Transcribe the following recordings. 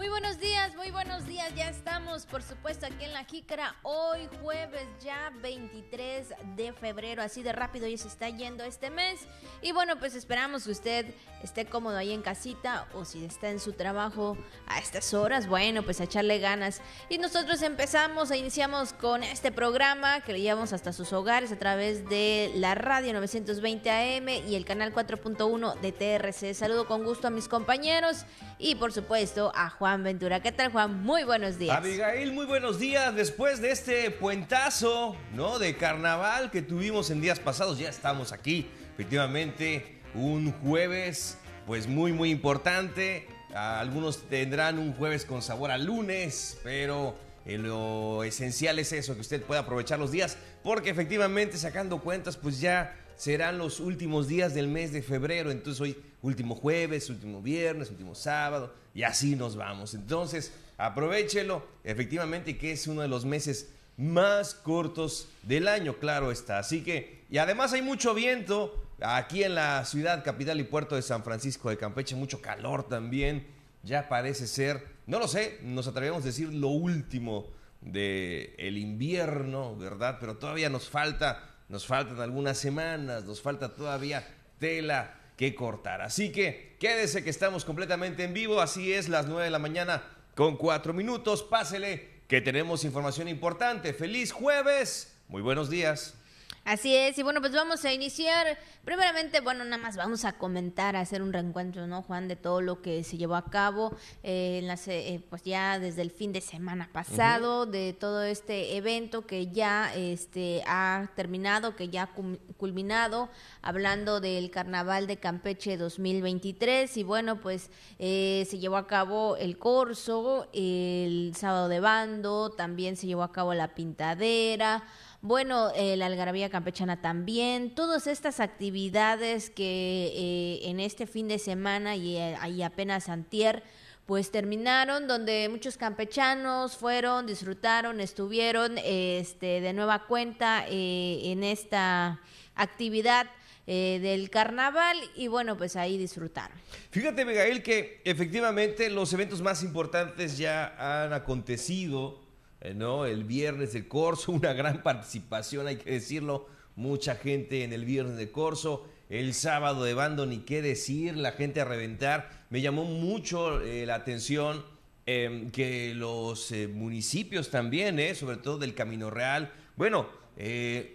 Muy buenos días, muy buenos días. Ya estamos, por supuesto, aquí en La Jícara. Hoy jueves, ya 23 de febrero. Así de rápido ya se está yendo este mes. Y bueno, pues esperamos que usted esté cómodo ahí en casita o si está en su trabajo a estas horas, bueno, pues a echarle ganas. Y nosotros empezamos, e iniciamos con este programa que le llevamos hasta sus hogares a través de la radio 920 AM y el canal 4.1 de TRC. Saludo con gusto a mis compañeros y por supuesto a Juan Ventura. ¿Qué tal, Juan? Muy buenos días. Abigail, muy buenos días. Después de este puentazo, ¿no? De carnaval que tuvimos en días pasados, ya estamos aquí. Efectivamente, un jueves, pues muy, muy importante. Algunos tendrán un jueves con sabor a lunes, pero lo esencial es eso, que usted pueda aprovechar los días, porque efectivamente, sacando cuentas, pues ya serán los últimos días del mes de febrero. Entonces hoy último jueves, último viernes, último sábado y así nos vamos. Entonces aprovechelo efectivamente que es uno de los meses más cortos del año, claro está. Así que, y además hay mucho viento aquí en la ciudad capital y puerto de San Francisco de Campeche, mucho calor también. Ya parece ser, no lo sé, nos atrevemos a decir lo último del el invierno, ¿verdad? Pero todavía nos falta nos faltan algunas semanas, nos falta todavía tela que cortar. Así que quédese que estamos completamente en vivo, así es, las 9 de la mañana con 4 minutos, pásele que tenemos información importante. Feliz jueves, muy buenos días. Así es, y bueno, pues vamos a iniciar. Primeramente, bueno, nada más vamos a comentar, a hacer un reencuentro, ¿no, Juan, de todo lo que se llevó a cabo, eh, en eh, pues ya desde el fin de semana pasado, de todo este evento que ya este, ha terminado, que ya ha culminado, hablando del Carnaval de Campeche 2023. Y bueno, pues eh, se llevó a cabo el corso, el sábado de bando, también se llevó a cabo la pintadera bueno, eh, la algarabía campechana también, todas estas actividades que eh, en este fin de semana y, ahí apenas antier, pues terminaron, donde muchos campechanos fueron, disfrutaron, estuvieron este, de nueva cuenta eh, en esta actividad del carnaval y bueno, pues ahí disfrutaron. Fíjate, Miguel, que efectivamente los eventos más importantes ya han acontecido eh, ¿no? El viernes de Corso, una gran participación, hay que decirlo, mucha gente en el viernes de Corso. El sábado de bando, ni qué decir, la gente a reventar. Me llamó mucho eh, la atención em, que los eh, municipios también, sobre todo del Camino Real, bueno,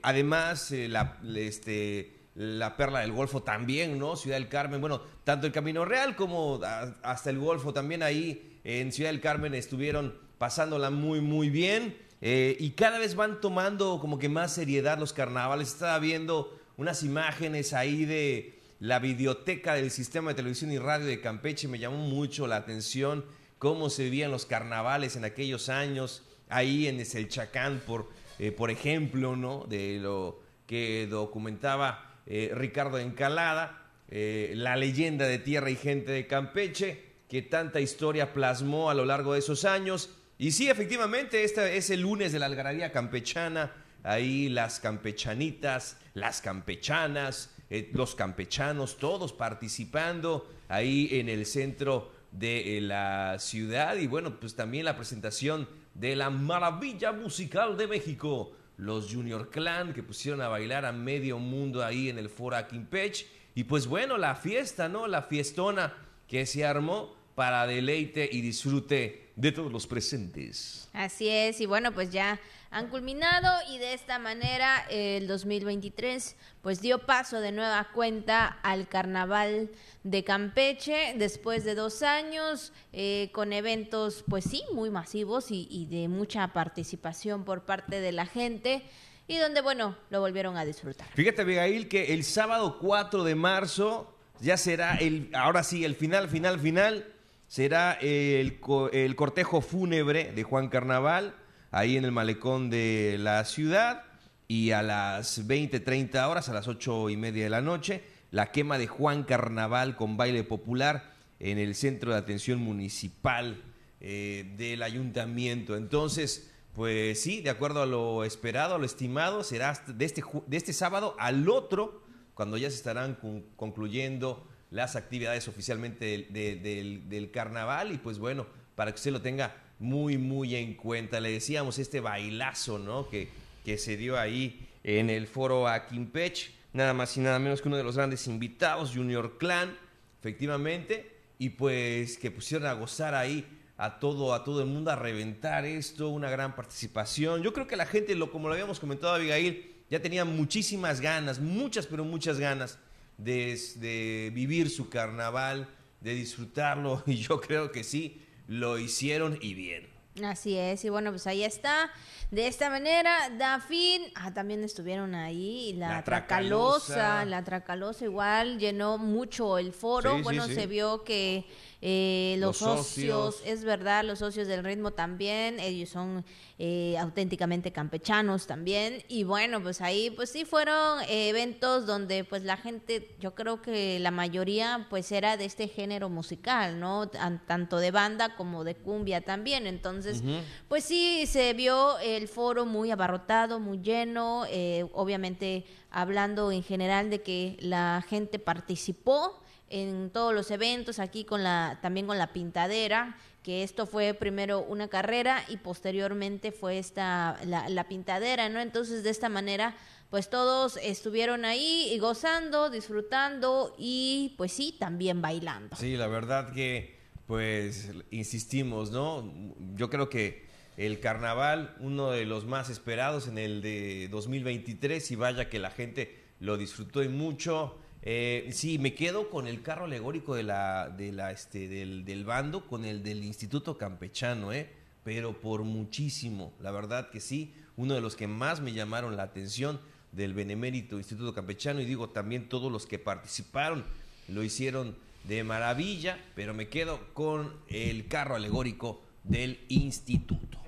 además la, este, la Perla del Golfo también, ¿no? Ciudad del Carmen, bueno, tanto el Camino Real como hasta el Golfo también ahí en Ciudad del Carmen estuvieron pasándola muy, muy bien. Eh, y cada vez van tomando como que más seriedad los carnavales. Estaba viendo unas imágenes ahí de la videoteca del sistema de televisión y radio de Campeche. Me llamó mucho la atención cómo se vivían los carnavales en aquellos años. Ahí en Eselchacán, por, eh, por ejemplo, ¿no? De lo que documentaba eh, Ricardo Encalada, la leyenda de tierra y gente de Campeche, que tanta historia plasmó a lo largo de esos años. Y sí, efectivamente, este es el lunes de la algarabía campechana. Ahí las campechanitas, las campechanas, eh, los campechanos, todos participando ahí en el centro de eh, la ciudad. Y bueno, pues también la presentación de la maravilla musical de México, los Junior Clan, que pusieron a bailar a medio mundo ahí en el Fora Quimpech. Y pues bueno, la fiesta, ¿no? La fiestona que se armó para deleite y disfrute de todos los presentes. Así es, y bueno, pues ya han culminado y de esta manera el 2023 pues dio paso de nueva cuenta al carnaval de Campeche después de dos años eh, con eventos pues sí muy masivos y, y de mucha participación por parte de la gente y donde bueno lo volvieron a disfrutar. Fíjate Abigail que el sábado 4 de marzo ya será el ahora sí el final final final será el, el cortejo fúnebre de Juan Carnaval, ahí en el malecón de la ciudad, y a las 20, 30 horas, a las 8 y media de la noche, la quema de Juan Carnaval con baile popular en el centro de atención municipal eh, del ayuntamiento. Entonces, pues sí, de acuerdo a lo esperado, a lo estimado, será de este, de este sábado al otro, cuando ya se estarán concluyendo las actividades oficialmente del, carnaval y pues bueno, para que usted lo tenga muy, muy en cuenta. Le decíamos este bailazo, ¿no? Que, que se dio ahí en el foro Aquimpech, nada más y nada menos que uno de los grandes invitados, Junior Clan, efectivamente, y pues que pusieron a gozar ahí a todo, a todo el mundo a reventar esto, una gran participación. Yo creo que la gente, lo, como lo habíamos comentado Abigail, ya tenía muchísimas ganas, muchas, pero muchas ganas de, de vivir su carnaval, de disfrutarlo, y yo creo que sí, lo hicieron y bien. Así es, y bueno, pues ahí está. De esta manera, da fin. Ah, también estuvieron ahí. La, La Tracalosa, Tracalosa. la Tracalosa igual llenó mucho el foro. Sí, bueno, sí, sí. se vio que eh, los, Los socios, socios. es verdad, los socios del ritmo también, ellos son eh, auténticamente campechanos también. Y bueno, pues ahí, pues sí fueron eh, eventos donde pues la gente, yo creo que la mayoría pues era de este género musical, ¿no? Tan- tanto de banda como de cumbia también. Entonces, pues sí, se vio el foro muy abarrotado, muy lleno, eh, obviamente hablando en general de que la gente participó en todos los eventos, aquí con la, también con la pintadera, que esto fue primero una carrera y posteriormente fue esta, la, pintadera, ¿no? Entonces, de esta manera, pues todos estuvieron ahí y gozando, disfrutando y pues sí, también bailando. Sí, la verdad que, pues, insistimos, ¿no? Yo creo que el carnaval, uno de los más esperados en el de 2023, y vaya que la gente lo disfrutó y mucho. Eh, sí, me quedo con el carro alegórico de la, este, del, del bando, con el del Instituto Campechano, ¿eh? Pero por muchísimo, la verdad que sí, uno de los que más me llamaron la atención del Benemérito Instituto Campechano, y digo también todos los que participaron lo hicieron de maravilla, pero me quedo con el carro alegórico del instituto.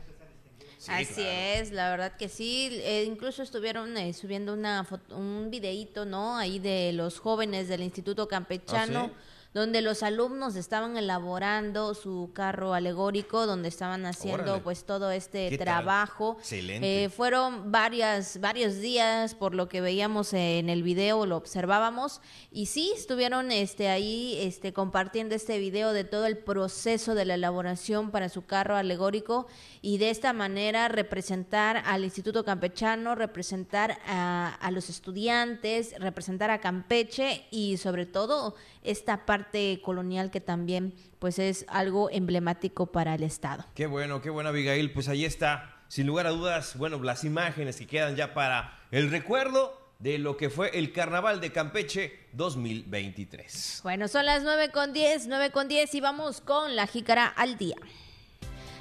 Sí, Así claro. es, la verdad que sí. Eh, incluso estuvieron eh, subiendo una foto- un videíto, ¿no? Ahí de los jóvenes del Instituto Campechano, ¿Ah, sí? Donde los alumnos estaban elaborando su carro alegórico, donde estaban haciendo Órale. pues todo este trabajo. Excelente. Eh, fueron varias, varios días, por lo que veíamos en el video, lo observábamos, y sí, estuvieron este, ahí este, compartiendo este video de todo el proceso de la elaboración para su carro alegórico, y de esta manera representar al Instituto Campechano, representar a, a los estudiantes, representar a Campeche, y sobre todo esta parte colonial que también pues es algo emblemático para el Estado. Qué bueno, qué bueno, Abigail. Pues ahí está, sin lugar a dudas, bueno, las imágenes que quedan ya para el recuerdo de lo que fue el Carnaval de Campeche 2023. Bueno, son las 9 con 10, 9 con 10 y vamos con la jícara al día.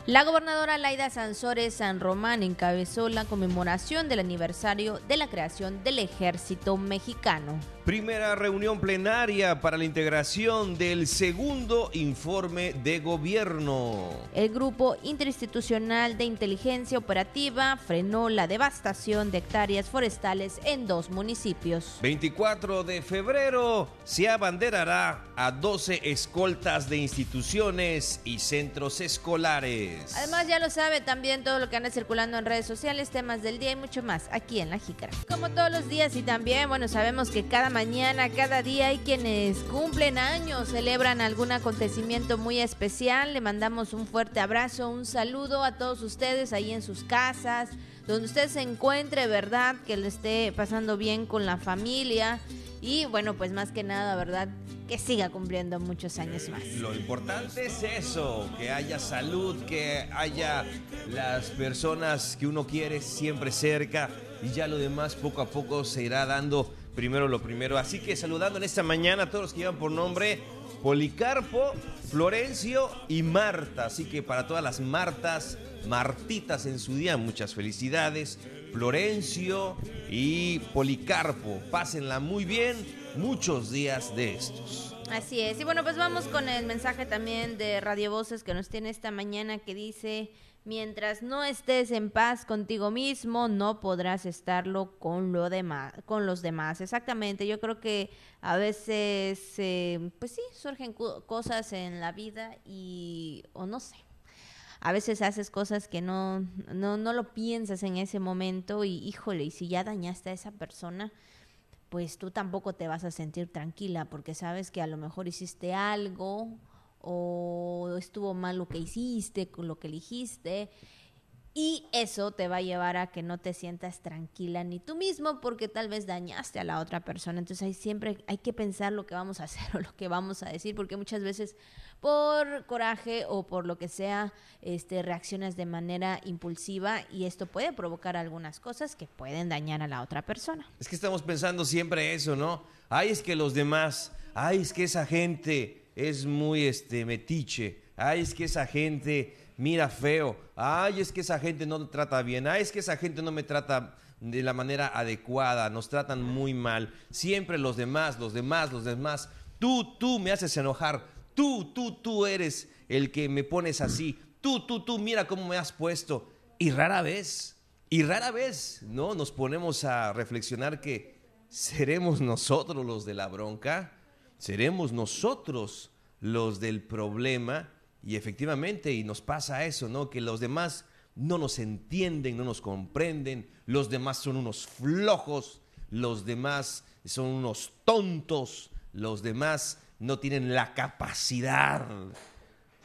La gobernadora Laida Sansores San Román encabezó la conmemoración del aniversario de la creación del ejército mexicano. Primera reunión plenaria para la integración del segundo informe de gobierno. El Grupo Interinstitucional de Inteligencia Operativa frenó la devastación de hectáreas forestales en dos municipios. 24 de febrero se abanderará a 12 escoltas de instituciones y centros escolares. Además, ya lo sabe también todo lo que anda circulando en redes sociales, temas del día y mucho más aquí en La Jícara. Como todos los días y también, bueno, sabemos que cada mañana, cada día hay quienes cumplen años, celebran algún acontecimiento muy especial. Le mandamos un fuerte abrazo, un saludo a todos ustedes ahí en sus casas, donde usted se encuentre, ¿verdad? Que le esté pasando bien con la familia. Y bueno, pues más que nada, ¿verdad? Que siga cumpliendo muchos años más. Lo importante es eso, que haya salud, que haya las personas que uno quiere siempre cerca y ya lo demás poco a poco se irá dando primero lo primero. Así que saludando en esta mañana a todos los que llevan por nombre Policarpo, Florencio y Marta. Así que para todas las Martas, Martitas en su día, muchas felicidades. Florencio y Policarpo, pásenla muy bien, muchos días de estos. Así es. Y bueno, pues vamos con el mensaje también de Radio Voces que nos tiene esta mañana que dice, mientras no estés en paz contigo mismo, no podrás estarlo con, lo demás, con los demás. Exactamente, yo creo que a veces, eh, pues sí, surgen cosas en la vida y, o no sé. A veces haces cosas que no, no, no lo piensas en ese momento y híjole, y si ya dañaste a esa persona, pues tú tampoco te vas a sentir tranquila porque sabes que a lo mejor hiciste algo o estuvo mal lo que hiciste, lo que elegiste. Y eso te va a llevar a que no te sientas tranquila ni tú mismo porque tal vez dañaste a la otra persona. Entonces ahí siempre hay que pensar lo que vamos a hacer o lo que vamos a decir porque muchas veces por coraje o por lo que sea, este, reaccionas de manera impulsiva y esto puede provocar algunas cosas que pueden dañar a la otra persona. Es que estamos pensando siempre eso, ¿no? Ay, es que los demás, ay, es que esa gente es muy este, metiche, ay, es que esa gente mira feo, ay, es que esa gente no me trata bien, ay, es que esa gente no me trata de la manera adecuada, nos tratan muy mal, siempre los demás, los demás, los demás, tú, tú me haces enojar, tú, tú, tú eres el que me pones así, tú, tú, tú, mira cómo me has puesto, y rara vez, y rara vez, ¿no? Nos ponemos a reflexionar que seremos nosotros los de la bronca, seremos nosotros los del problema, y efectivamente, y nos pasa eso, ¿no? Que los demás no nos entienden, no nos comprenden, los demás son unos flojos, los demás son unos tontos, los demás no tienen la capacidad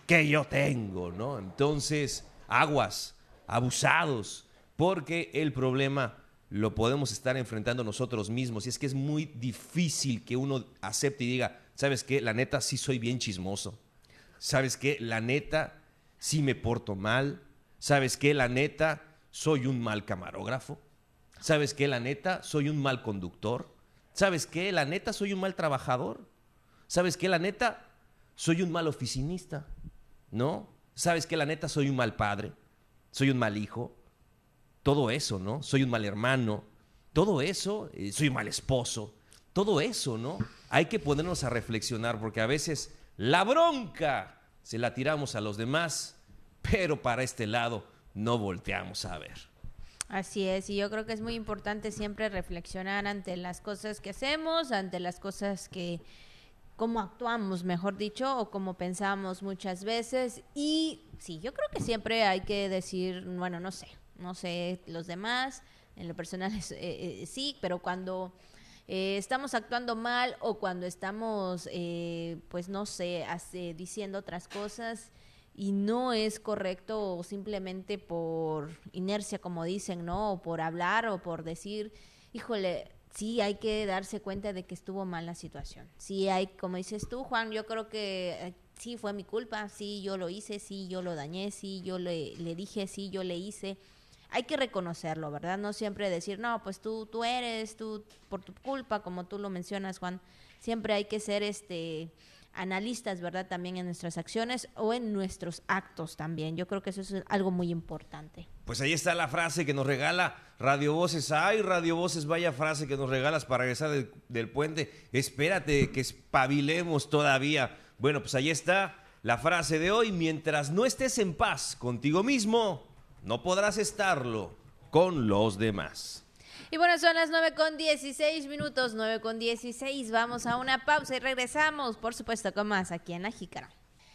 que yo tengo, ¿no? Entonces, aguas, abusados, porque el problema lo podemos estar enfrentando nosotros mismos. Y es que es muy difícil que uno acepte y diga, ¿sabes qué? La neta sí soy bien chismoso. ¿Sabes qué? La neta, sí me porto mal. ¿Sabes qué? La neta, soy un mal camarógrafo. ¿Sabes qué? La neta, soy un mal conductor. ¿Sabes qué? La neta, soy un mal trabajador. ¿Sabes qué? La neta, soy un mal oficinista. ¿No? ¿Sabes qué? La neta, soy un mal padre. Soy un mal hijo. Todo eso, ¿no? Soy un mal hermano. Todo eso, eh, soy un mal esposo. Todo eso, ¿no? Hay que ponernos a reflexionar porque a veces la bronca se la tiramos a los demás, pero para este lado no volteamos a ver. Así es, y yo creo que es muy importante siempre reflexionar ante las cosas que hacemos, ante las cosas que, cómo actuamos, mejor dicho, o cómo pensamos muchas veces. Y sí, yo creo que siempre hay que decir, bueno, no sé, no sé los demás, en lo personal es, eh, eh, sí, pero cuando eh, estamos actuando mal o cuando estamos, eh, pues no sé, diciendo otras cosas y no es correcto o simplemente por inercia, como dicen, ¿no? O por hablar o por decir, híjole, sí hay que darse cuenta de que estuvo mal la situación. Sí hay, como dices tú, Juan, yo creo que eh, sí fue mi culpa, sí yo lo hice, sí yo lo dañé, sí yo le, le dije, sí yo le hice hay que reconocerlo, ¿verdad? No siempre decir, no, pues tú, tú eres, tú, por tu culpa, como tú lo mencionas, Juan. Siempre hay que ser este analistas, ¿verdad? También en nuestras acciones o en nuestros actos también. Yo creo que eso es algo muy importante. Pues ahí está la frase que nos regala Radio Voces. Ay, Radio Voces, vaya frase que nos regalas para regresar del, del puente. Espérate que espabilemos todavía. Bueno, pues ahí está la frase de hoy. Mientras no estés en paz contigo mismo, no podrás estarlo con los demás. Y bueno, son las 9 con 16 minutos, 9 con 16. Vamos a una pausa y regresamos, por supuesto, con más aquí en La Jícara.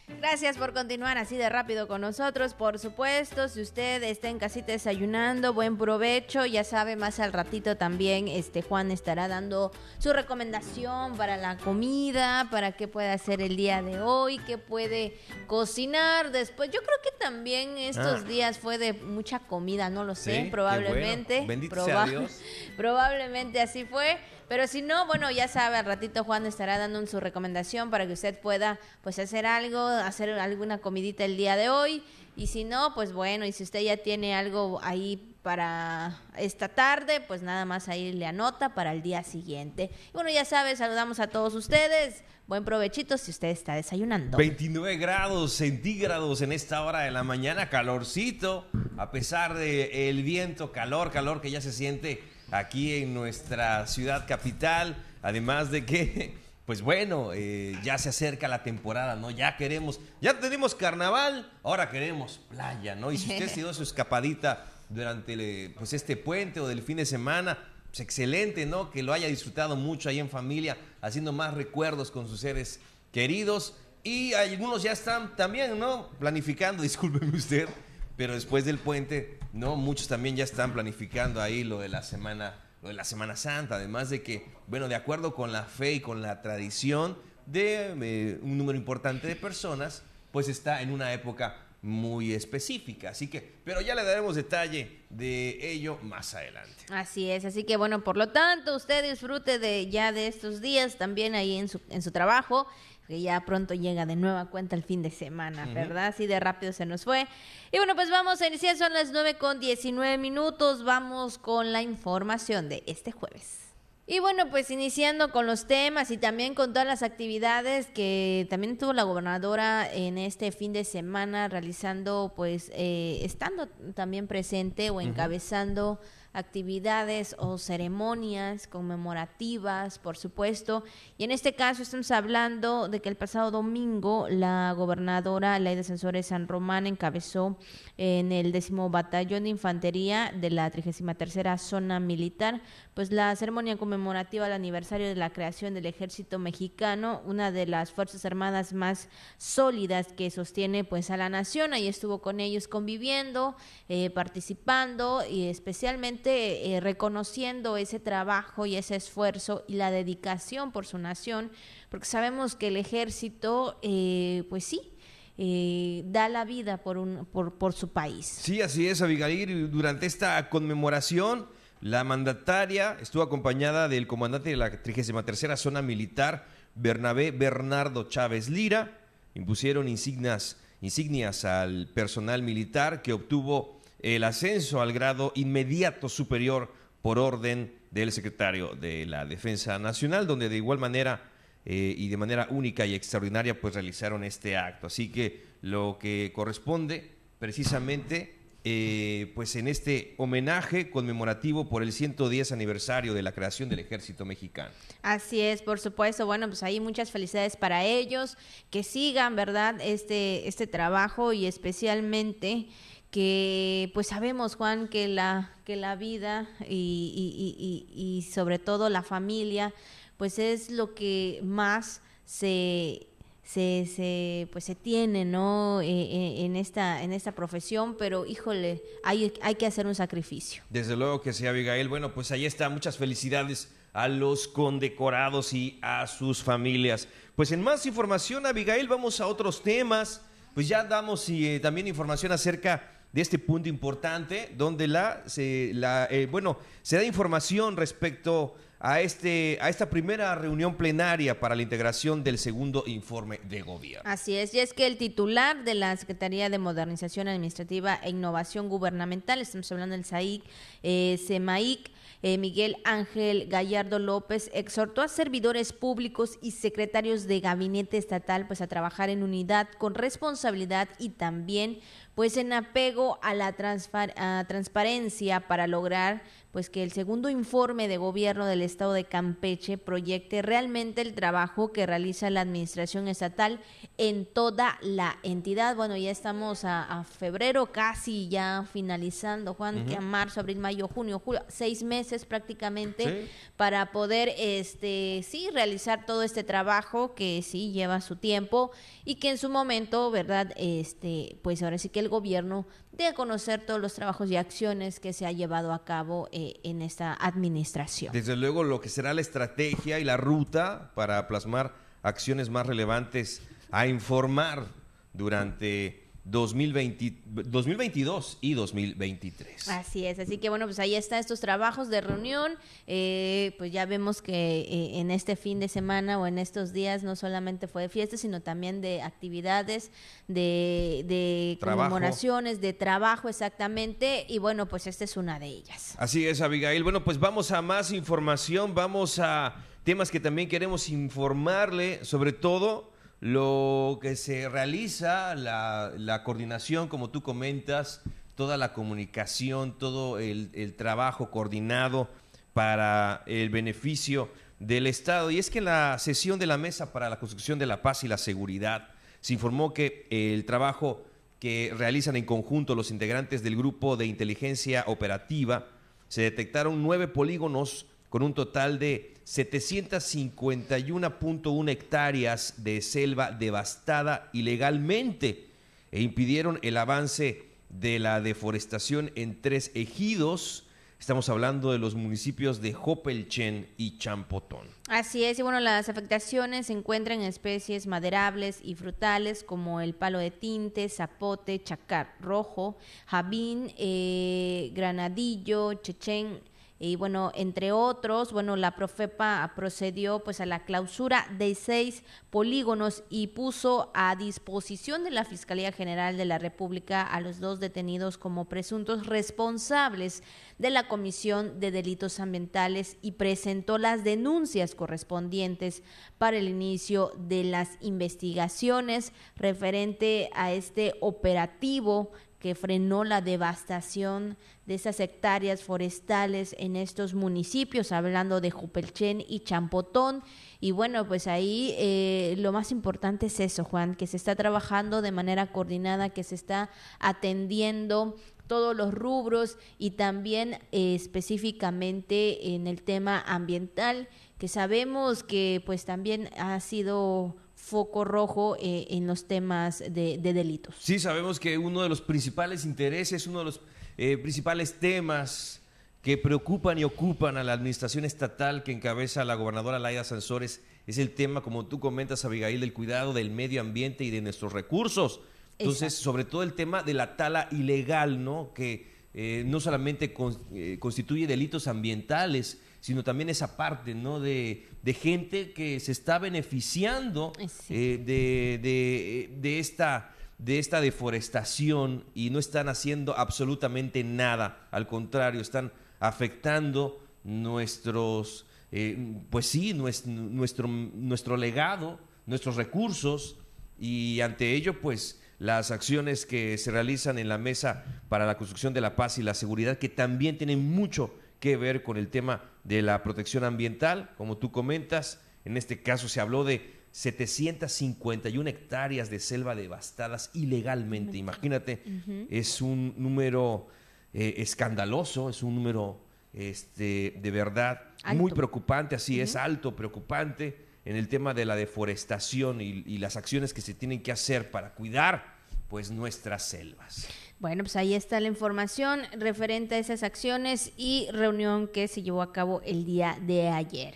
Gracias por continuar así de rápido con nosotros, por supuesto. Si usted está en casita desayunando, buen provecho. Ya sabe, más al ratito también este Juan estará dando su recomendación para la comida, para qué puede hacer el día de hoy, qué puede cocinar después. Yo creo que también estos ah. días fue de mucha comida, no lo sé, probablemente. Bendito Probablemente así fue. Pero si no, bueno, ya sabe, al ratito Juan estará dando su recomendación para que usted pueda pues hacer algo, hacer alguna comidita el día de hoy. Y si no, pues bueno, y si usted ya tiene algo ahí para esta tarde, pues nada más ahí le anota para el día siguiente. Y bueno, ya sabe, saludamos a todos ustedes. Buen provechito si usted está desayunando. 29 grados centígrados en esta hora de la mañana, calorcito, a pesar del el viento, calor, calor que ya se siente aquí en nuestra ciudad capital. Además de que, pues bueno, eh, ya se acerca la temporada, ¿no? Ya queremos, ya tenemos carnaval, ahora queremos playa, ¿no? Y si usted se dio su escapadita durante pues este puente o del fin de semana, pues excelente, ¿no? Que lo haya disfrutado mucho ahí en familia, haciendo más recuerdos con sus seres queridos. Y algunos ya están también, ¿no? Planificando, discúlpeme usted, pero después del puente, no, muchos también ya están planificando ahí lo de la semana, lo de la Semana Santa, además de que, bueno, de acuerdo con la fe y con la tradición, de eh, un número importante de personas, pues está en una época muy específica. Así que, pero ya le daremos detalle de ello más adelante. Así es, así que bueno, por lo tanto, usted disfrute de ya de estos días también ahí en su, en su trabajo que ya pronto llega de nueva cuenta el fin de semana, ¿verdad? Así de rápido se nos fue. Y bueno, pues vamos a iniciar, son las 9 con 19 minutos, vamos con la información de este jueves. Y bueno, pues iniciando con los temas y también con todas las actividades que también tuvo la gobernadora en este fin de semana realizando, pues eh, estando también presente o encabezando actividades o ceremonias conmemorativas, por supuesto. Y en este caso estamos hablando de que el pasado domingo la gobernadora Ley de Censores San Román encabezó en el décimo batallón de infantería de la 33 zona militar, pues la ceremonia conmemorativa al aniversario de la creación del ejército mexicano, una de las fuerzas armadas más sólidas que sostiene pues a la nación. Ahí estuvo con ellos conviviendo, eh, participando y especialmente eh, reconociendo ese trabajo y ese esfuerzo y la dedicación por su nación, porque sabemos que el ejército, eh, pues sí, eh, da la vida por, un, por, por su país. Sí, así es, Abigail. Durante esta conmemoración, la mandataria estuvo acompañada del comandante de la 33 Zona Militar, Bernabé Bernardo Chávez Lira. Impusieron insignias, insignias al personal militar que obtuvo el ascenso al grado inmediato superior por orden del secretario de la Defensa Nacional, donde de igual manera eh, y de manera única y extraordinaria pues realizaron este acto. Así que lo que corresponde precisamente eh, pues en este homenaje conmemorativo por el 110 aniversario de la creación del ejército mexicano. Así es, por supuesto. Bueno, pues hay muchas felicidades para ellos, que sigan, ¿verdad? Este, este trabajo y especialmente que pues sabemos Juan que la que la vida y, y, sobre todo la familia pues es lo que más se se, se pues se tiene no e, e, en esta en esta profesión pero híjole hay, hay que hacer un sacrificio. Desde luego que sí Abigail. Bueno pues ahí está. Muchas felicidades a los condecorados y a sus familias. Pues en más información Abigail vamos a otros temas. Pues ya damos eh, también información acerca de este punto importante, donde la, se, la eh, bueno, se da información respecto a, este, a esta primera reunión plenaria para la integración del segundo informe de gobierno. Así es, y es que el titular de la Secretaría de Modernización Administrativa e Innovación Gubernamental, estamos hablando del SAIC, eh, SEMAIC, eh, Miguel Ángel Gallardo López exhortó a servidores públicos y secretarios de gabinete estatal pues a trabajar en unidad con responsabilidad y también pues en apego a la transparencia para lograr pues que el segundo informe de gobierno del estado de Campeche proyecte realmente el trabajo que realiza la administración estatal en toda la entidad. Bueno, ya estamos a, febrero casi ya finalizando, Juan, que a marzo, abril, mayo, junio, julio, seis meses prácticamente para poder este sí realizar todo este trabajo que sí lleva su tiempo y que en su momento, ¿verdad? Este, pues ahora sí que el gobierno de conocer todos los trabajos y acciones que se ha llevado a cabo eh, en esta administración. Desde luego lo que será la estrategia y la ruta para plasmar acciones más relevantes a informar durante 2020, 2022 y 2023. Así es, así que bueno, pues ahí están estos trabajos de reunión. Eh, pues ya vemos que eh, en este fin de semana o en estos días no solamente fue de fiesta, sino también de actividades, de, de conmemoraciones, de trabajo exactamente. Y bueno, pues esta es una de ellas. Así es, Abigail. Bueno, pues vamos a más información, vamos a temas que también queremos informarle, sobre todo lo que se realiza, la, coordinación, como tú comentas, toda la comunicación, todo el, trabajo coordinado para el beneficio del Estado. Y es que en la sesión de la Mesa para la Construcción de la Paz y la Seguridad se informó que el trabajo que realizan en conjunto los integrantes del Grupo de Inteligencia Operativa se detectaron nueve polígonos con un total de 751.1 hectáreas de selva devastada ilegalmente e impidieron el avance de la deforestación en tres ejidos Estamos hablando de los municipios de Jopelchen y Champotón. Así es, y bueno, las afectaciones se encuentran en especies maderables y frutales como el palo de tinte, zapote, chacar rojo, jabín, eh, granadillo, chechen, y bueno, entre otros, bueno, la Profepa procedió pues a la clausura de seis polígonos y puso a disposición de la Fiscalía General de la República a los dos detenidos como presuntos responsables de la Comisión de Delitos Ambientales y presentó las denuncias correspondientes para el inicio de las investigaciones referente a este operativo que frenó la devastación de esas hectáreas forestales en estos municipios, hablando de Jupelchen y Champotón. Y bueno, pues ahí eh, lo más importante es eso, Juan, que se está trabajando de manera coordinada, que se está atendiendo todos los rubros y también eh, específicamente en el tema ambiental, que sabemos que pues también ha sido foco rojo eh, en los temas de, delitos. Sí, sabemos que uno de los principales intereses, uno de los eh, principales temas que preocupan y ocupan a la administración estatal que encabeza la gobernadora Laida Sansores es el tema, como tú comentas, Abigail, del cuidado del medio ambiente y de nuestros recursos. Entonces, sobre todo el tema de la tala ilegal, ¿no? Que eh, no solamente constituye delitos ambientales, sino también esa parte, ¿no? De, gente que se está beneficiando eh, de, de, esta, de esta deforestación y no están haciendo absolutamente nada. Al contrario, están afectando nuestros, eh, pues sí, nuestro, nuestro legado, nuestros recursos y ante ello, pues las acciones que se realizan en la mesa para la construcción de la paz y la seguridad, que también tienen mucho que ver con el tema de la protección ambiental, como tú comentas. En este caso se habló de 751 hectáreas de selva devastadas ilegalmente. Imagínate, es un número eh, escandaloso, es un número este, de verdad muy preocupante, así es, alto, preocupante en el tema de la deforestación y, y las acciones que se tienen que hacer para cuidar pues nuestras selvas. Bueno, pues ahí está la información referente a esas acciones y reunión que se llevó a cabo el día de ayer.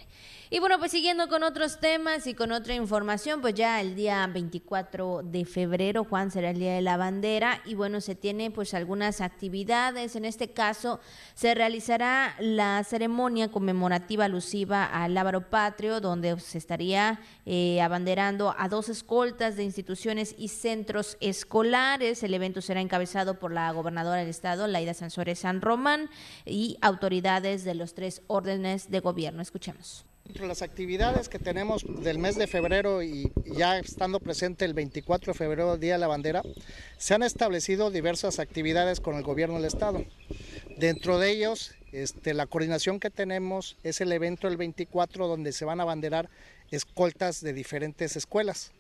Y bueno, pues siguiendo con otros temas y con otra información, pues ya el día 24 de febrero, Juan, será el Día de la Bandera y bueno, se tiene pues algunas actividades. En este caso, se realizará la ceremonia conmemorativa alusiva al Lábaro Patrio, donde se estaría eh, abanderando a dos escoltas de instituciones y centros escolares. El evento será encabezado por la gobernadora del estado, Laida Sansores San Román, y autoridades de los tres órdenes de gobierno. Escuchemos. Las actividades que tenemos del mes de febrero y ya estando presente el 24 de febrero, Día de la Bandera, se han establecido diversas actividades con el gobierno del Estado. Dentro de ellos, este, la coordinación que tenemos es el evento del 24 donde se van a banderar escoltas de diferentes escuelas.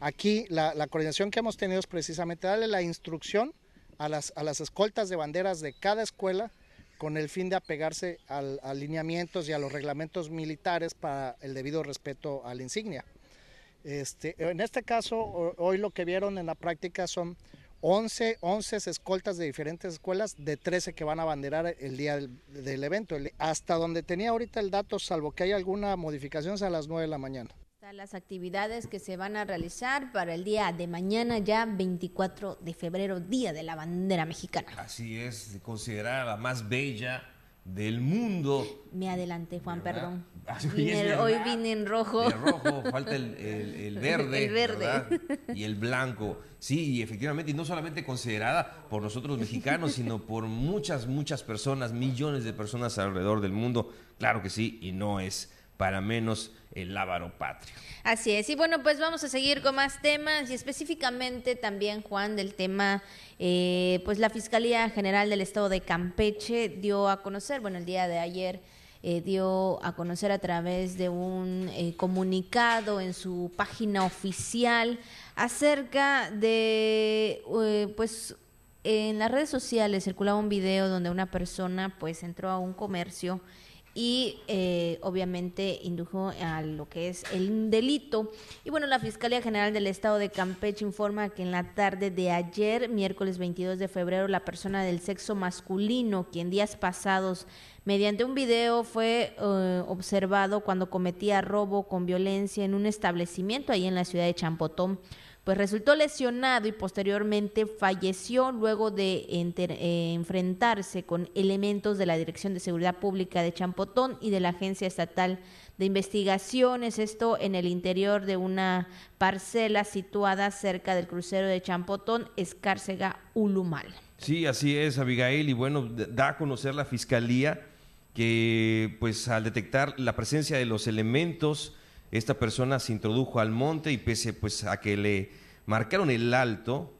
Aquí la, coordinación que hemos tenido es precisamente darle la instrucción a las, a las escoltas de banderas de cada escuela con el fin de apegarse a alineamientos y a los reglamentos militares para el debido respeto a la insignia. Este, en este caso, hoy lo que vieron en la práctica son 11, 11 escoltas de diferentes escuelas, de 13 que van a banderar el día del, evento. Hasta donde tenía ahorita el dato, salvo que hay alguna modificación, es a las 9 de la mañana las actividades que se van a realizar para el día de mañana, ya 24 de febrero, Día de la Bandera Mexicana. Así es, considerada la más bella del mundo. Me adelanté, Juan, perdón. hoy vine en rojo. El rojo, falta el, verde. El verde. Y el blanco. Sí, y efectivamente, y no solamente considerada por nosotros mexicanos, sino por muchas, muchas personas, millones de personas alrededor del mundo. Claro que sí, y no es para menos el lábaro patrio. Así es, y bueno, pues vamos a seguir con más temas y específicamente también, Juan, del tema, eh, pues la Fiscalía General del Estado de Campeche dio a conocer, bueno, el día de ayer eh, dio a conocer a través de un eh, comunicado en su página oficial acerca de, pues, en las redes sociales circulaba un video donde una persona pues entró a un comercio y eh, obviamente indujo a lo que es el delito. Y bueno, la Fiscalía General del Estado de Campeche informa que en la tarde de ayer, miércoles 22 de febrero, la persona del sexo masculino, quien días pasados mediante un video fue eh, observado cuando cometía robo con violencia en un establecimiento ahí en la ciudad de Champotón pues resultó lesionado y posteriormente falleció luego de eh, enfrentarse con elementos de la Dirección de Seguridad Pública de Champotón y de la Agencia Estatal de Investigaciones, esto en el interior de una parcela situada cerca del crucero de Champotón, Escárcega, Ulumal. Sí, así es, Abigail, y bueno, da a conocer la Fiscalía que pues al detectar la presencia de los elementos esta persona se introdujo al monte y pese pues a que le marcaron el alto,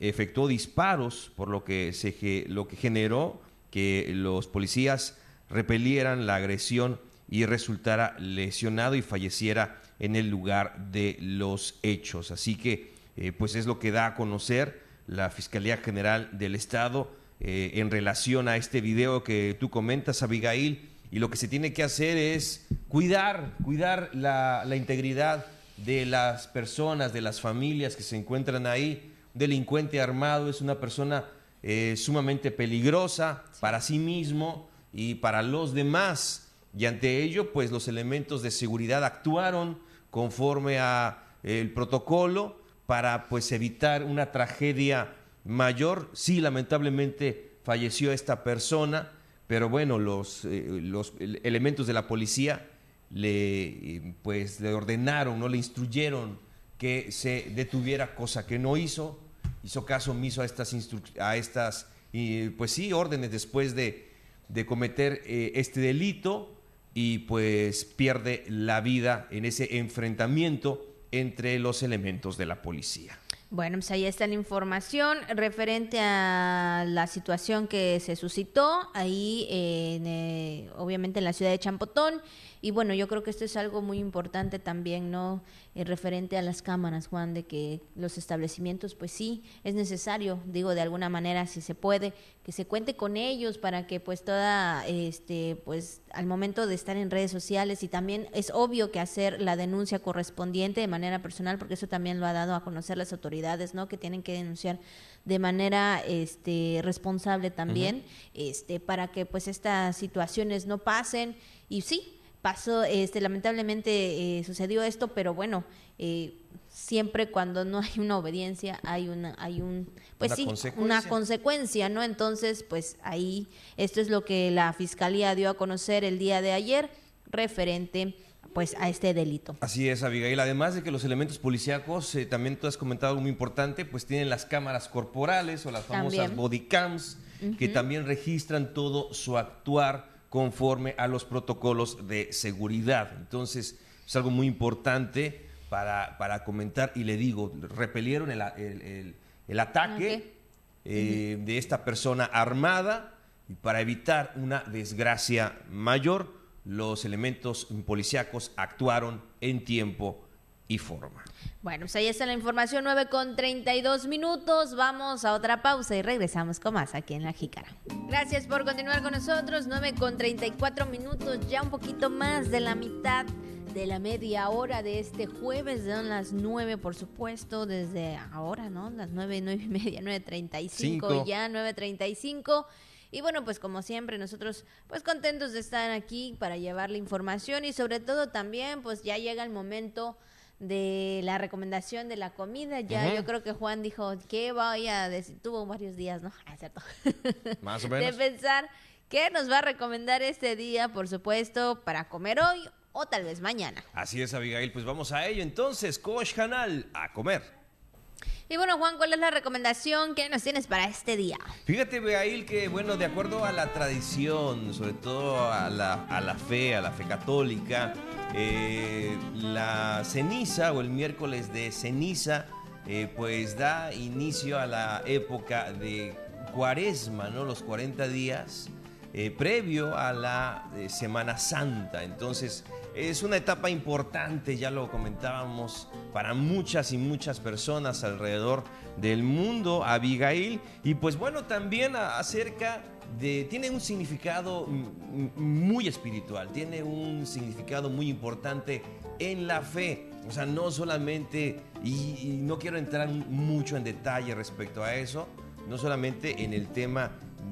efectuó disparos, por lo que, se, lo que generó que los policías repelieran la agresión y resultara lesionado y falleciera en el lugar de los hechos. Así que eh, pues es lo que da a conocer la Fiscalía General del Estado eh, en relación a este video que tú comentas, Abigail, y lo que se tiene que hacer es cuidar, cuidar la, integridad de las personas, de las familias que se encuentran ahí. Un delincuente armado es una persona eh, sumamente peligrosa para sí mismo y para los demás. Y ante ello, pues los elementos de seguridad actuaron conforme a el protocolo para pues evitar una tragedia mayor. Sí, lamentablemente falleció esta persona pero bueno, los, eh, elementos de la policía le, pues, le ordenaron, no le instruyeron que se detuviera, cosa que no hizo, hizo caso omiso a estas, a estas pues sí, órdenes después de, de cometer eh, este delito y pues pierde la vida en ese enfrentamiento entre los elementos de la policía. Bueno, pues ahí está la información referente a la situación que se suscitó ahí, en, eh, obviamente en la ciudad de Champotón. Y bueno, yo creo que esto es algo muy importante también, ¿no? Eh, referente a las cámaras, Juan, de que los establecimientos, pues sí, es necesario, digo, de alguna manera, si se puede, que se cuente con ellos para que pues toda, este, pues al momento de estar en redes sociales y también es obvio que hacer la denuncia correspondiente de manera personal, porque eso también lo ha dado a conocer las autoridades, ¿no? Que tienen que denunciar de manera este responsable también este para que pues estas situaciones no pasen y sí pasó, este, lamentablemente eh, sucedió esto, pero bueno, eh, siempre cuando no hay una obediencia hay una, hay un, pues sí, una consecuencia, ¿no? Entonces, pues ahí, esto es lo que la fiscalía dio a conocer el día de ayer referente pues a este delito. Así es, Abigail. Además de que los elementos policíacos, eh, también tú has comentado algo muy importante, pues tienen las cámaras corporales o las famosas body cams, que también registran todo su actuar conforme a los protocolos de seguridad. Entonces, es algo muy importante para, para comentar y le digo, repelieron el, el, ataque eh, de esta persona armada y para evitar una desgracia mayor, los elementos policíacos actuaron en tiempo y forma. Bueno, pues ahí está la información, 9 con 32 minutos. Vamos a otra pausa y regresamos con más aquí en La Jícara. Gracias por continuar con nosotros, 9 con 34 minutos, ya un poquito más de la mitad de la media hora de este jueves, son las 9 por supuesto, desde ahora, ¿no? Las 9, 9 y media, 9.35 ya, 9.35. Y bueno, pues como siempre, nosotros pues contentos de estar aquí para llevar la información y sobre todo también pues ya llega el momento de la recomendación de la comida. Ya yo creo que Juan dijo que vaya a decir, tuvo varios días, ¿no? Ah, cierto. Más o menos. De pensar qué nos va a recomendar este día, por supuesto, para comer hoy o tal vez mañana. Así es, Abigail. Pues vamos a ello entonces, Coach Canal, a comer. Y bueno, Juan, ¿cuál es la recomendación que nos tienes para este día? Fíjate, Abigail, que bueno, de acuerdo a la tradición, sobre todo a la, a la fe, a la fe católica, eh, la ceniza o el miércoles de ceniza, eh, pues da inicio a la época de cuaresma, ¿no? Los 40 días eh, previo a la Semana Santa. Entonces, es una etapa importante, ya lo comentábamos, para muchas y muchas personas alrededor del mundo, Abigail. Y pues bueno, también acerca de... Tiene un significado muy espiritual, tiene un significado muy importante en la fe. O sea, no solamente, y, no quiero entrar mucho en detalle respecto a eso, no solamente en el tema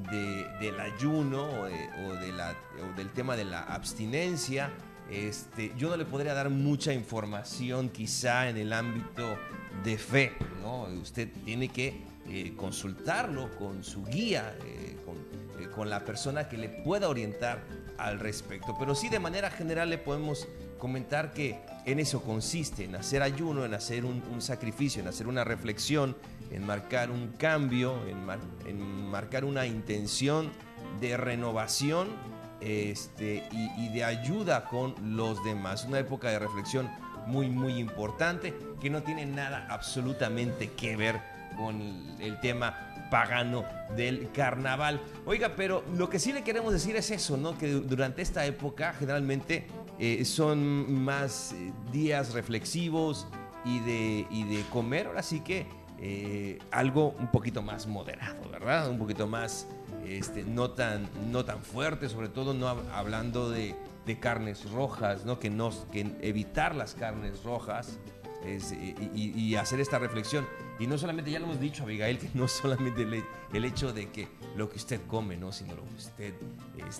del ayuno o, del tema de la abstinencia, este, yo no le podría dar mucha información quizá en el ámbito de fe. Usted tiene que eh, consultarlo con su guía, eh, eh, con la persona que le pueda orientar al respecto. Pero sí, de manera general le podemos comentar que en eso consiste, en hacer ayuno, en hacer un, sacrificio, en hacer una reflexión, en marcar un cambio, en, marcar una intención de renovación este, y, de ayuda con los demás. Una época de reflexión muy, muy importante que no tiene nada absolutamente que ver con el tema pagano del carnaval. Oiga, pero lo que sí le queremos decir es eso, ¿no? Que durante esta época generalmente eh, son más eh, días reflexivos y de, y de comer, ahora sí que eh, algo un poquito más moderado, ¿verdad? Un poquito más, este, no, tan, no tan fuerte, sobre todo no hablando de, de carnes rojas, ¿no? Que, no, que evitar las carnes rojas y, hacer esta reflexión. Y no solamente, ya lo hemos dicho, Abigail, que no solamente el, hecho de que lo que usted come, ¿no? Sino lo que usted,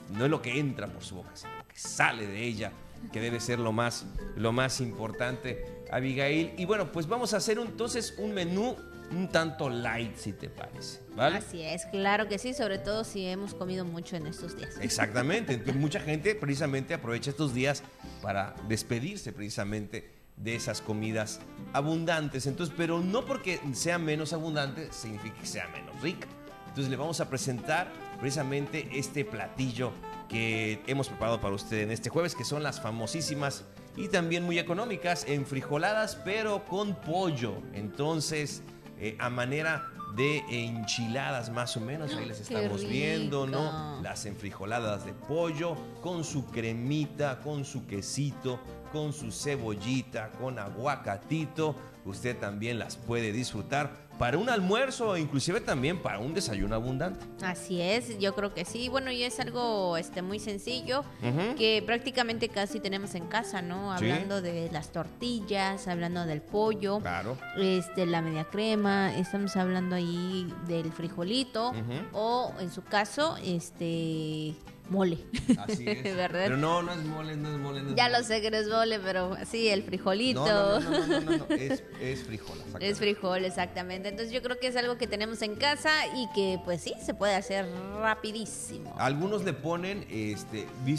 no es lo que entra por su boca, sino lo que sale de ella que debe ser lo más, lo más importante, Abigail. Y bueno, pues vamos a hacer entonces un menú un tanto light, si te parece. ¿Vale? Así es, claro que sí, sobre todo si hemos comido mucho en estos días. Exactamente, mucha gente precisamente aprovecha estos días para despedirse precisamente de esas comidas abundantes. Entonces, pero no porque sea menos abundante significa que sea menos rica. Entonces le vamos a presentar precisamente este platillo que hemos preparado para usted en este jueves, que son las famosísimas y también muy económicas enfrijoladas, pero con pollo. Entonces, eh, a manera de enchiladas más o menos, ahí les estamos viendo, ¿no? Las enfrijoladas de pollo con su cremita, con su quesito, con su cebollita, con aguacatito. Usted también las puede disfrutar para un almuerzo o inclusive también para un desayuno abundante. Así es, yo creo que sí. Bueno, y es algo este muy sencillo que prácticamente casi tenemos en casa, ¿no? Hablando de las tortillas, hablando del pollo, claro. este la media crema, estamos hablando ahí del frijolito o en su caso, este mole. Así es. Pero no, no es mole, no es mole. ya lo sé que no es mole, pero sí, el frijolito. No, no, no, no, no, es, es frijol. Es frijol, exactamente. Entonces yo creo que es algo que tenemos en casa y que pues sí, se puede hacer rapidísimo. Algunos le ponen, este, vi,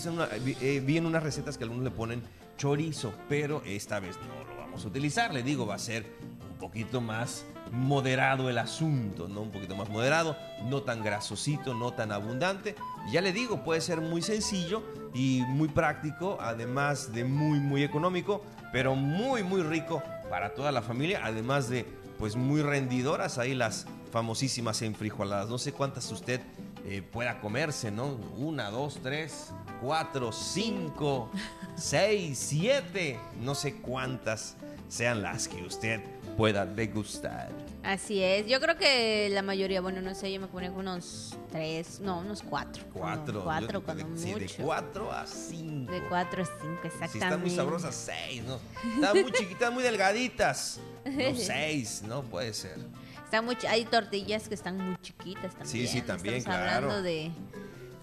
eh, vi en unas recetas que algunos le ponen chorizo, pero esta vez no lo vamos a utilizar. Le digo, va a ser un poquito más moderado el asunto, ¿no? Un poquito más moderado, no tan grasosito, no tan abundante. Ya le digo, puede ser muy sencillo y muy práctico, además de muy, muy económico, pero muy, muy rico para toda la familia, además de, pues, muy rendidoras ahí las famosísimas enfrijoladas. No sé cuántas usted eh, pueda comerse, ¿no? Una, dos, tres, cuatro, cinco, seis, siete, no sé cuántas sean las que usted pueda degustar. Así es, yo creo que la mayoría, bueno, no sé, yo me pongo unos tres, no, unos cuatro. Cuatro. cuatro cuando mucho. de cuatro a cinco. De cuatro a cinco, exactamente. Si están muy sabrosas, seis, ¿no? Están muy chiquitas, muy delgaditas. No, seis, ¿no? Puede ser. Están muy, hay tortillas que están muy chiquitas también. Sí, sí, también, Estamos hablando de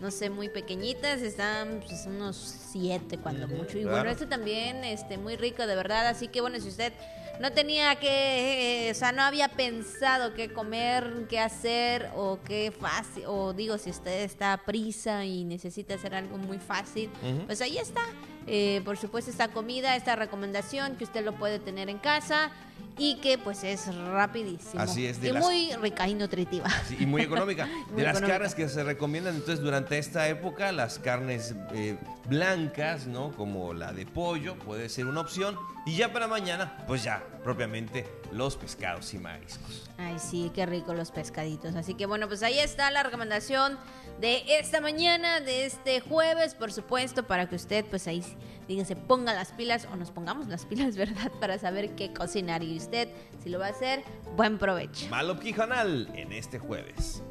no sé, muy pequeñitas, están pues, unos siete cuando mucho. Y bueno, esto también, este, muy rico, de verdad. Así que bueno, si usted no tenía que, o sea, no había pensado qué comer, qué hacer o qué fácil, o digo, si usted está a prisa y necesita hacer algo muy fácil, pues ahí está. Eh, por supuesto, esta comida, esta recomendación que usted lo puede tener en casa y que pues es rapidísimo. Así es. De y muy rica y nutritiva. y muy económica. de las carnes que se recomiendan entonces durante esta época, las carnes eh, blancas, ¿no? Como la de pollo, puede ser una opción. Y ya para mañana, pues ya propiamente los pescados y mariscos. Ay, sí, qué rico los pescaditos. Así que bueno, pues ahí está la recomendación de esta mañana, de este jueves, por supuesto, para que usted pues ahí dígase ponga las pilas o nos pongamos las pilas, ¿verdad? Para saber qué cocinar y usted, si lo va a hacer, buen provecho. Malo Quijonal en este jueves.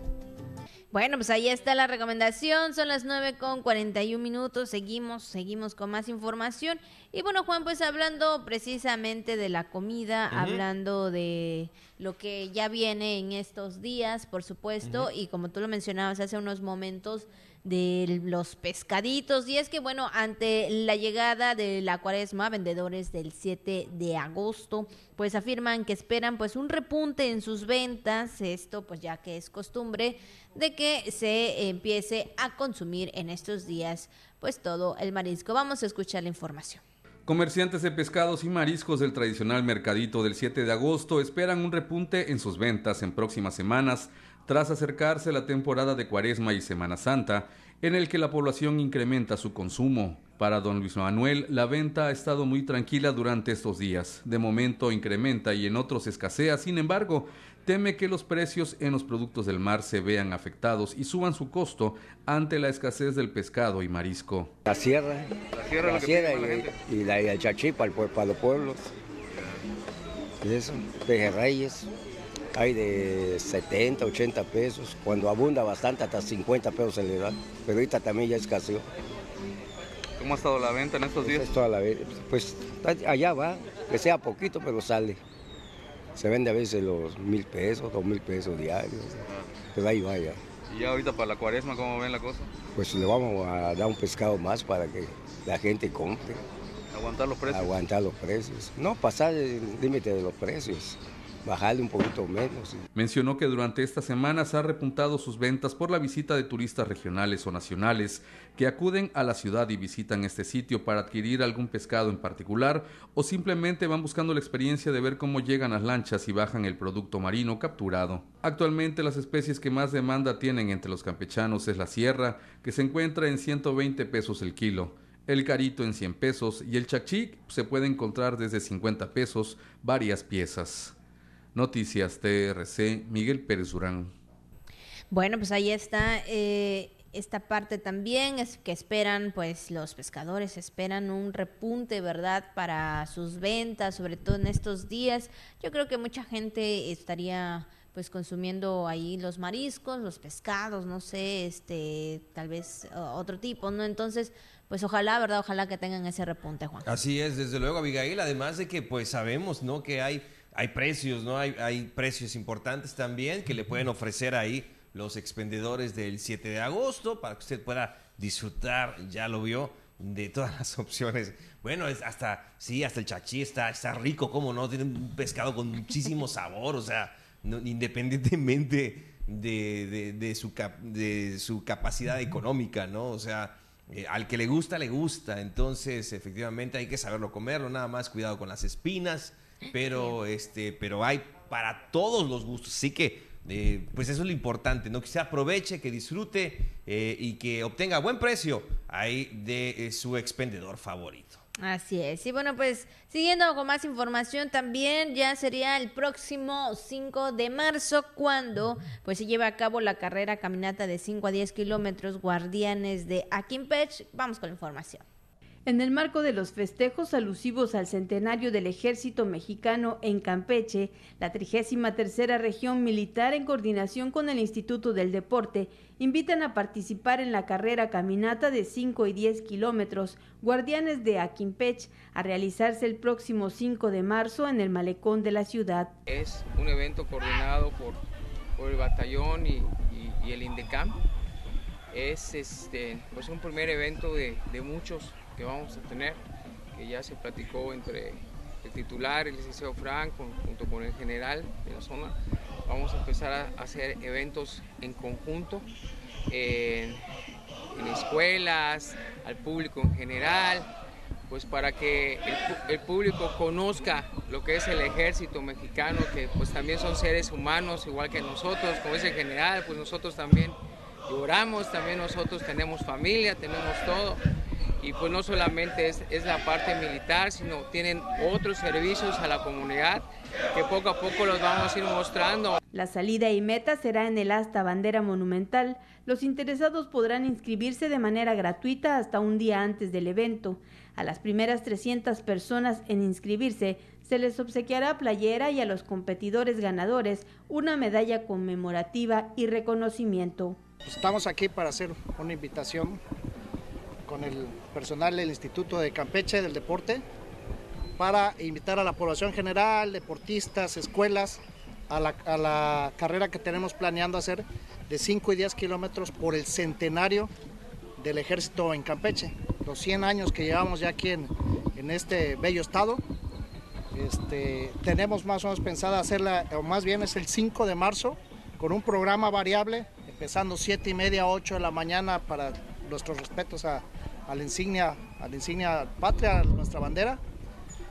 Bueno, pues ahí está la recomendación. Son las 9 con 41 minutos. Seguimos, seguimos con más información. Y bueno, Juan, pues hablando precisamente de la comida, hablando de lo que ya viene en estos días, por supuesto, y como tú lo mencionabas hace unos momentos, de los pescaditos. Y es que, bueno, ante la llegada de la cuaresma, vendedores del 7 de agosto, pues afirman que esperan pues un repunte en sus ventas, esto pues ya que es costumbre de que se empiece a consumir en estos días pues todo el marisco. Vamos a escuchar la información. Comerciantes de pescados y mariscos del tradicional mercadito del 7 de agosto esperan un repunte en sus ventas en próximas semanas tras acercarse la temporada de Cuaresma y Semana Santa, en el que la población incrementa su consumo. Para don Luis Manuel, la venta ha estado muy tranquila durante estos días. De momento incrementa y en otros escasea. Sin embargo, teme que los precios en los productos del mar se vean afectados y suban su costo ante la escasez del pescado y marisco. La sierra, La sierra, la sierra para la y, gente. y la, y el chachí para, para los pueblos. Y eso, pejerreyes, hay de 70, 80 pesos. Cuando abunda bastante, hasta 50 pesos se le da. Pero ahorita también ya escaseó. ¿Cómo ha estado la venta en estos Esa días? toda la. Pues allá va, que sea poquito, pero sale. Se vende a veces los mil pesos, dos mil pesos diarios. Pero ahí va ya. Y ya ahorita para la cuaresma, ¿cómo ven la cosa? Pues le vamos a dar un pescado más para que la gente compre. Aguantar los precios. aguantar los precios. No pasar el límite de los precios, bajarle un poquito menos. Mencionó que durante estas semanas ha repuntado sus ventas por la visita de turistas regionales o nacionales que acuden a la ciudad y visitan este sitio para adquirir algún pescado en particular o simplemente van buscando la experiencia de ver cómo llegan las lanchas y bajan el producto marino capturado. Actualmente las especies que más demanda tienen entre los campechanos es la sierra, que se encuentra en 120 pesos el kilo. El carito en 100 pesos y el chachí se puede encontrar desde 50 pesos varias piezas. Noticias TRC, Miguel Pérez Durán. Bueno, pues ahí está eh, esta parte también, es que esperan, pues los pescadores esperan un repunte, ¿verdad? Para sus ventas, sobre todo en estos días. Yo creo que mucha gente estaría pues consumiendo ahí los mariscos, los pescados, no sé, este, tal vez otro tipo, ¿no? Entonces, pues ojalá, ¿verdad? Ojalá que tengan ese repunte, Juan. Así es, desde luego, Abigail, además de que pues sabemos, ¿no? Que hay, hay precios, ¿no? Hay, hay precios importantes también que le pueden ofrecer ahí los expendedores del 7 de agosto para que usted pueda disfrutar, ya lo vio, de todas las opciones. Bueno, es hasta, sí, hasta el chachí está, está rico, ¿cómo no? Tiene un pescado con muchísimo sabor, o sea, no- independientemente de, de- de su cap- de su capacidad económica, ¿no? O sea, eh, al que le gusta, le gusta. Entonces, efectivamente, hay que saberlo comerlo. Nada más cuidado con las espinas. Pero, este, pero hay para todos los gustos. Así que, eh, pues eso es lo importante, ¿no? Que se aproveche, que disfrute eh, y que obtenga buen precio ahí de eh, su expendedor favorito. Así es. Y bueno, pues siguiendo con más información también, ya sería el próximo 5 de marzo cuando pues se lleva a cabo la carrera caminata de 5 a 10 kilómetros Guardianes de Aquimpech. Vamos con la información. En el marco de los festejos alusivos al centenario del ejército mexicano en Campeche, la 33 región militar en coordinación con el Instituto del Deporte invitan a participar en la carrera caminata de 5 y 10 kilómetros Guardianes de Aquimpech a realizarse el próximo 5 de marzo en el malecón de la ciudad. Es un evento coordinado por, el batallón y, el INDECAM. Es este, pues un primer evento de muchos que vamos a tener, que ya se platicó entre el titular, el licenciado Frank, junto con el general de la zona. Vamos a empezar a hacer eventos en conjunto, en, escuelas, al público en general, pues para que el público conozca lo que es el ejército mexicano, que pues también son seres humanos igual que nosotros, como es el general, pues nosotros también lloramos, también nosotros tenemos familia, tenemos todo, y pues no solamente es, es, la parte militar, sino tienen otros servicios a la comunidad que poco a poco los vamos a ir mostrando. La salida y meta será en el asta bandera monumental. Los interesados podrán inscribirse de manera gratuita hasta un día antes del evento. A las primeras 300 personas en inscribirse se les obsequiará playera y a los competidores ganadores una medalla conmemorativa y reconocimiento. Estamos aquí para hacer una invitación con el personal del Instituto de Campeche del Deporte para invitar a la población general, deportistas, escuelas, a la, a la carrera que tenemos planeando hacer de 5 y 10 kilómetros por el centenario del ejército en Campeche. Los 100 años que llevamos ya aquí en, en este bello estado. Este, tenemos más o menos pensada hacerla, o más bien es el 5 de marzo, con un programa variable, empezando 7 y media, 8 de la mañana para nuestros respetos a, a la insignia, a la insignia patria, a nuestra bandera,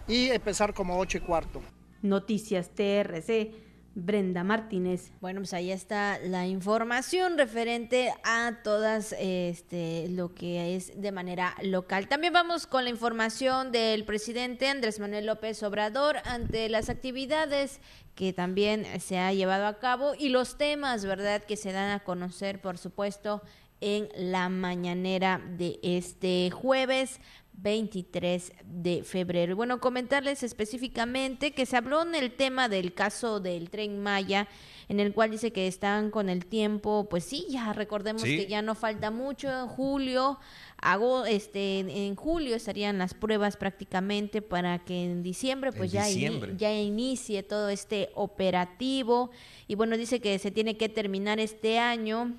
y empezar como 8 y cuarto. Noticias TRC. Brenda Martínez. Bueno, pues ahí está la información referente a todas este lo que es de manera local. También vamos con la información del presidente Andrés Manuel López Obrador ante las actividades que también se ha llevado a cabo y los temas, ¿verdad?, que se dan a conocer, por supuesto, en la mañanera de este jueves 23 de febrero. Bueno, comentarles específicamente que se habló en el tema del caso del tren Maya, en el cual dice que están con el tiempo, pues sí, ya recordemos Sí. que ya no falta mucho, en julio, hago, este, en julio estarían las pruebas prácticamente para que en diciembre pues En ya, ya inicie todo este operativo y bueno, dice que se tiene que terminar este año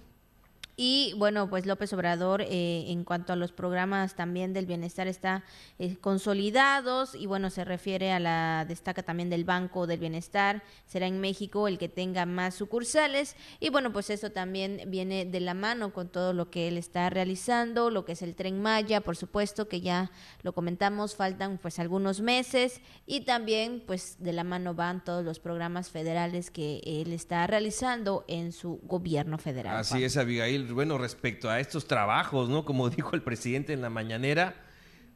y bueno, pues López Obrador eh, en cuanto a los programas también del bienestar está eh, consolidados y bueno, se refiere a la destaca también del Banco del Bienestar, será en México el que tenga más sucursales y bueno, pues eso también viene de la mano con todo lo que él está realizando, lo que es el Tren Maya, por supuesto que ya lo comentamos, faltan pues algunos meses y también pues de la mano van todos los programas federales que él está realizando en su gobierno federal. Así Juan. es, Abigail. Bueno, respecto a estos trabajos, ¿no? Como dijo el presidente en la mañanera,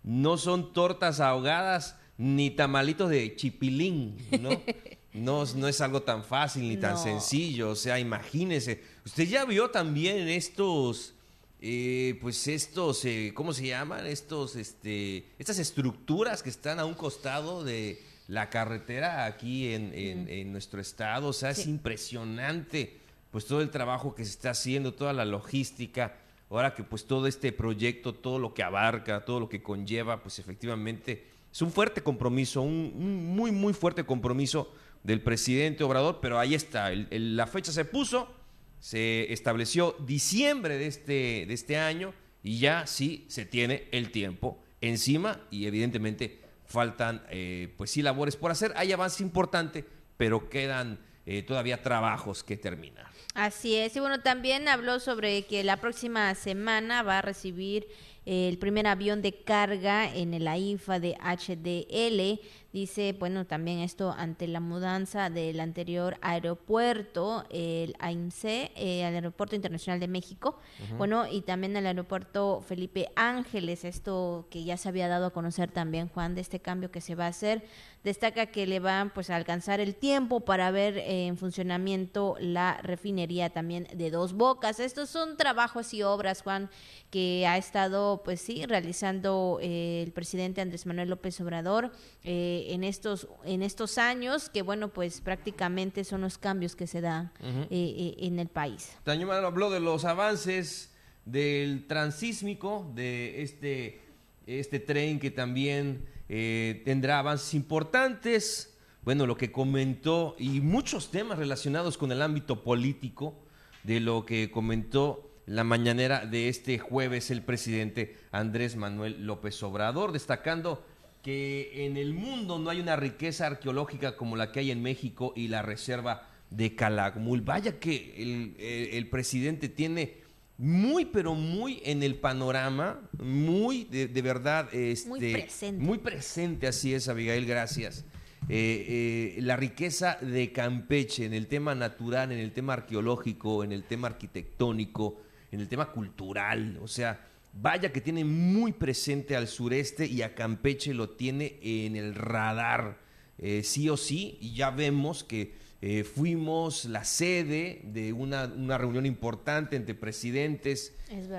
no son tortas ahogadas ni tamalitos de chipilín, ¿no? No, no es algo tan fácil ni tan No. sencillo. O sea, imagínese. Usted ya vio también estos, eh, pues estos, eh, ¿cómo se llaman? Estos, este, estas estructuras que están a un costado de la carretera aquí en, en- en nuestro estado. O sea, es impresionante pues todo el trabajo que se está haciendo, toda la logística, ahora que pues todo este proyecto, todo lo que abarca, todo lo que conlleva, pues efectivamente es un fuerte compromiso, un, muy, muy fuerte compromiso del presidente Obrador, pero ahí está, la fecha se puso, se estableció diciembre de este, de este año y ya sí se tiene el tiempo encima y evidentemente faltan eh, pues sí labores por hacer, hay avance importante, pero quedan eh, todavía trabajos que terminar. Así es, y bueno, también habló sobre que la próxima semana va a recibir eh, el primer avión de carga en el AIFA de HDL. Dice, bueno, también esto ante la mudanza del anterior aeropuerto, el AIMC, eh, al Aeropuerto Internacional de México, bueno, y también el aeropuerto Felipe Ángeles, esto que ya se había dado a conocer también, Juan, de este cambio que se va a hacer. Destaca que le va pues a alcanzar el tiempo para ver eh, en funcionamiento la refinería también de Dos Bocas. Estos son trabajos y obras, Juan, que ha estado pues sí realizando eh, el presidente Andrés Manuel López Obrador eh, en estos en estos años que bueno pues prácticamente son los cambios que se dan eh, eh, en el país. También habló de los avances del transísmico, de este, este tren que también eh, tendrá avances importantes. Bueno, lo que comentó y muchos temas relacionados con el ámbito político, de lo que comentó la mañanera de este jueves el presidente Andrés Manuel López Obrador, destacando que en el mundo no hay una riqueza arqueológica como la que hay en México y la reserva de Calakmul. Vaya que el, el- el presidente tiene muy, pero muy en el panorama, muy de, de verdad, este, Muy presente. muy presente, así es, Abigail, gracias. Eh, eh, la riqueza de Campeche en el tema natural, en el tema arqueológico, en el tema arquitectónico, en el tema cultural, o sea, vaya que tiene muy presente al sureste y a Campeche lo tiene en el radar, eh, sí o sí, y ya vemos que eh, fuimos la sede de una, una reunión importante entre presidentes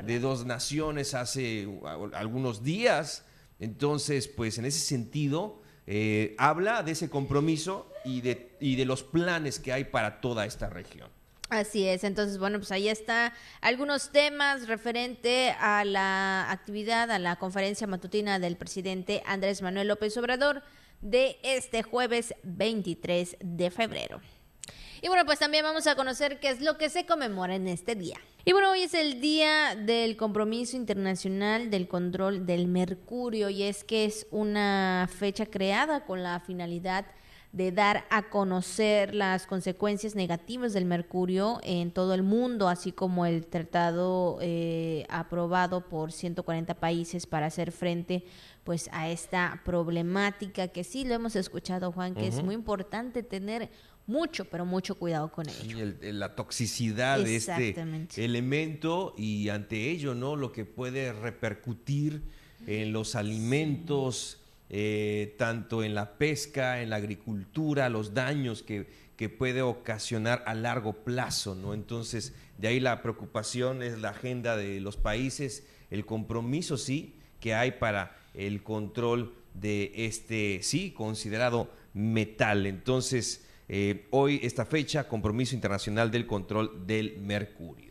de dos naciones hace algunos días. Entonces, pues en ese sentido, eh, habla de ese compromiso y de, y de los planes que hay para toda esta región. Así es, entonces bueno, pues ahí está algunos temas referente a la actividad, a la conferencia matutina del presidente Andrés Manuel López Obrador de este jueves 23 de febrero. Y bueno, pues también vamos a conocer qué es lo que se conmemora en este día. Y bueno, hoy es el día del compromiso internacional del control del mercurio y es que es una fecha creada con la finalidad de dar a conocer las consecuencias negativas del mercurio en todo el mundo, así como el tratado eh, aprobado por 140 países para hacer frente pues a esta problemática que sí lo hemos escuchado Juan, que es muy importante tener mucho, pero mucho cuidado con ello. El- la toxicidad de este elemento y ante ello, ¿no? Lo que puede repercutir en los alimentos, eh, tanto en la pesca, en la agricultura, los daños que, que puede ocasionar a largo plazo, ¿no? Entonces, de ahí la preocupación es la agenda de los países, el compromiso, sí, que hay para el control de este, sí, considerado metal. Entonces, eh, hoy esta fecha, compromiso internacional del control del mercurio.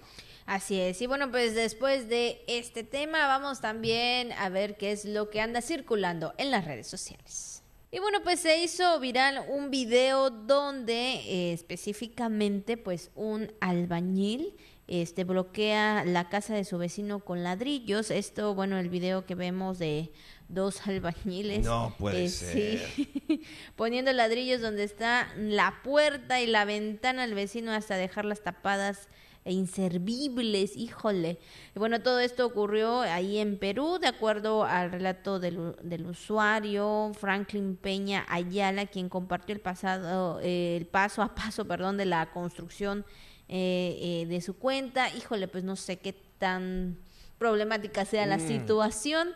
Así es. Y bueno, pues después de este tema vamos también a ver qué es lo que anda circulando en las redes sociales. Y bueno, pues se hizo viral un video donde eh, específicamente pues un albañil este bloquea la casa de su vecino con ladrillos. Esto, bueno, el video que vemos de dos albañiles. No puede eh, ser. sí, poniendo ladrillos donde está la puerta y la ventana del vecino hasta dejarlas tapadas e inservibles, híjole. Bueno, todo esto ocurrió ahí en Perú, de acuerdo al relato del, del usuario Franklin Peña Ayala, quien compartió el pasado, eh, el paso a paso, perdón, de la construcción eh, eh, de su cuenta. Híjole, pues no sé qué tan problemática sea la Mm. situación.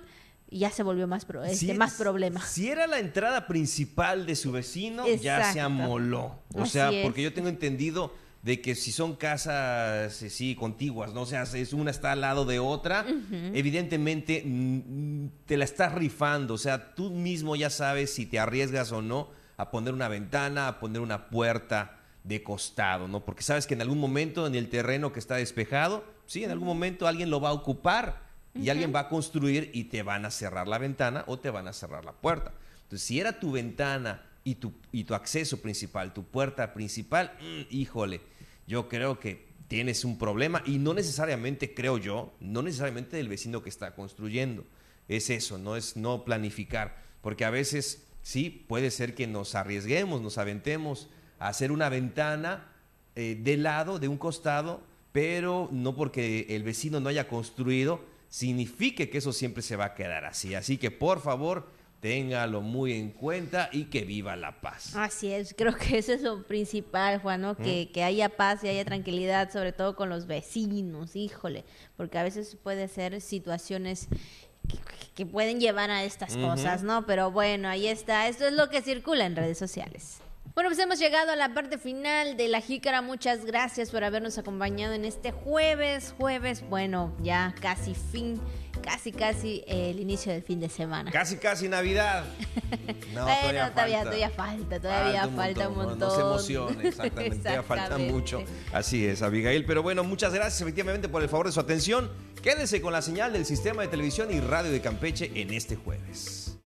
Ya se volvió más, pro- este, Si- más problema. Si era la entrada principal de su vecino, ya se amoló. O Así sea, es. porque yo tengo entendido de que si son casas, eh, sí, contiguas, ¿no? O sea, es una está al lado de otra, evidentemente mm, te la estás rifando. O sea, tú mismo ya sabes si te arriesgas o no a poner una ventana, a poner una puerta de costado, ¿no? Porque sabes que en algún momento en el terreno que está despejado, sí, en algún momento alguien lo va a ocupar y alguien va a construir y te van a cerrar la ventana o te van a cerrar la puerta. Entonces, si era tu ventana y tu, y tu acceso principal, tu puerta principal, mm, híjole, yo creo que tienes un problema y no necesariamente, creo yo, no necesariamente del vecino que está construyendo. Es eso, no es no planificar, porque a veces sí puede ser que nos arriesguemos, nos aventemos a hacer una ventana eh, de lado, de un costado, pero no porque el vecino no haya construido, signifique que eso siempre se va a quedar así. Así que por favor, téngalo muy en cuenta y que viva la paz. Así es, creo que eso es lo principal, Juan, ¿no? Que, que haya paz y haya tranquilidad, sobre todo con los vecinos, híjole, porque a veces puede ser situaciones que, que pueden llevar a estas cosas, ¿no? Pero bueno, ahí está, esto es lo que circula en redes sociales. Bueno, pues hemos llegado a la parte final de la jícara. Muchas gracias por habernos acompañado en este jueves, jueves, bueno, ya casi fin, casi, casi eh, el inicio del fin de semana. Casi, casi Navidad. No, bueno, todavía, todavía falta, todavía falta un montón. No, no se emocione, exactamente, todavía falta Exactamente. mucho. Así es, Abigail. Pero bueno, muchas gracias efectivamente por el favor de su atención. Quédese con la señal del sistema de televisión y radio de Campeche en este jueves.